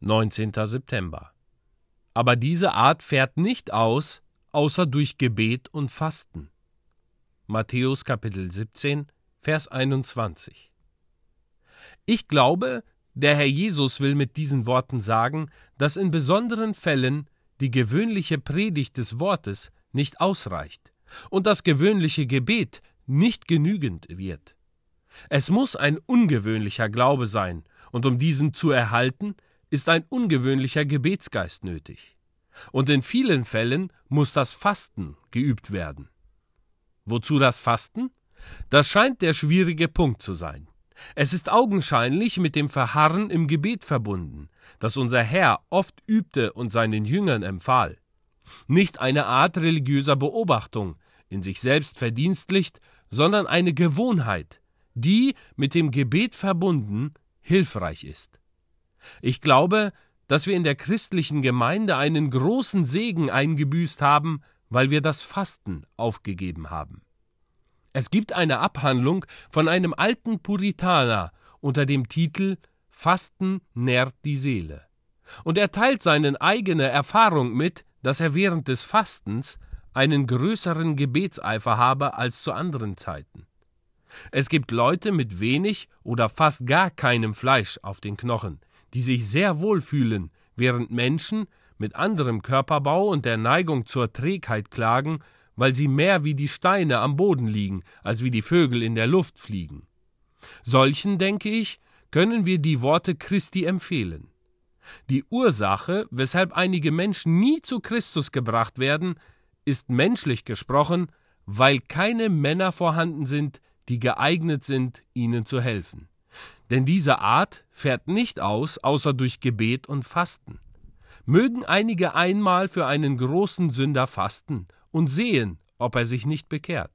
19. September. Aber diese Art fährt nicht aus, außer durch Gebet und Fasten. Matthäus Kapitel 17, Vers 21. Ich glaube, der Herr Jesus will mit diesen Worten sagen, dass in besonderen Fällen die gewöhnliche Predigt des Wortes nicht ausreicht und das gewöhnliche Gebet nicht genügend wird. Es muss ein ungewöhnlicher Glaube sein, und um diesen zu erhalten, ist ein ungewöhnlicher Gebetsgeist nötig. Und in vielen Fällen muss das Fasten geübt werden. Wozu das Fasten? Das scheint der schwierige Punkt zu sein. Es ist augenscheinlich mit dem Verharren im Gebet verbunden, das unser Herr oft übte und seinen Jüngern empfahl. Nicht eine Art religiöser Beobachtung, in sich selbst verdienstlicht, sondern eine Gewohnheit, die, mit dem Gebet verbunden, hilfreich ist. Ich glaube, dass wir in der christlichen Gemeinde einen großen Segen eingebüßt haben, weil wir das Fasten aufgegeben haben. Es gibt eine Abhandlung von einem alten Puritaner unter dem Titel Fasten nährt die Seele. Und er teilt seine eigene Erfahrung mit, dass er während des Fastens einen größeren Gebetseifer habe als zu anderen Zeiten. Es gibt Leute mit wenig oder fast gar keinem Fleisch auf den Knochen, die sich sehr wohl fühlen, während Menschen mit anderem Körperbau und der Neigung zur Trägheit klagen, weil sie mehr wie die Steine am Boden liegen, als wie die Vögel in der Luft fliegen. Solchen, denke ich, können wir die Worte Christi empfehlen. Die Ursache, weshalb einige Menschen nie zu Christus gebracht werden, ist menschlich gesprochen, weil keine Männer vorhanden sind, die geeignet sind, ihnen zu helfen. Denn diese Art fährt nicht aus, außer durch Gebet und Fasten. Mögen einige einmal für einen großen Sünder fasten und sehen, ob er sich nicht bekehrt.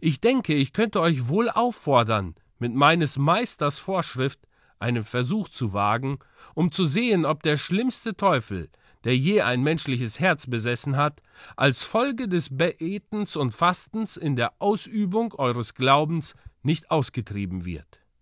Ich denke, ich könnte euch wohl auffordern, mit meines Meisters Vorschrift einen Versuch zu wagen, um zu sehen, ob der schlimmste Teufel, der je ein menschliches Herz besessen hat, als Folge des Betens und Fastens in der Ausübung eures Glaubens nicht ausgetrieben wird.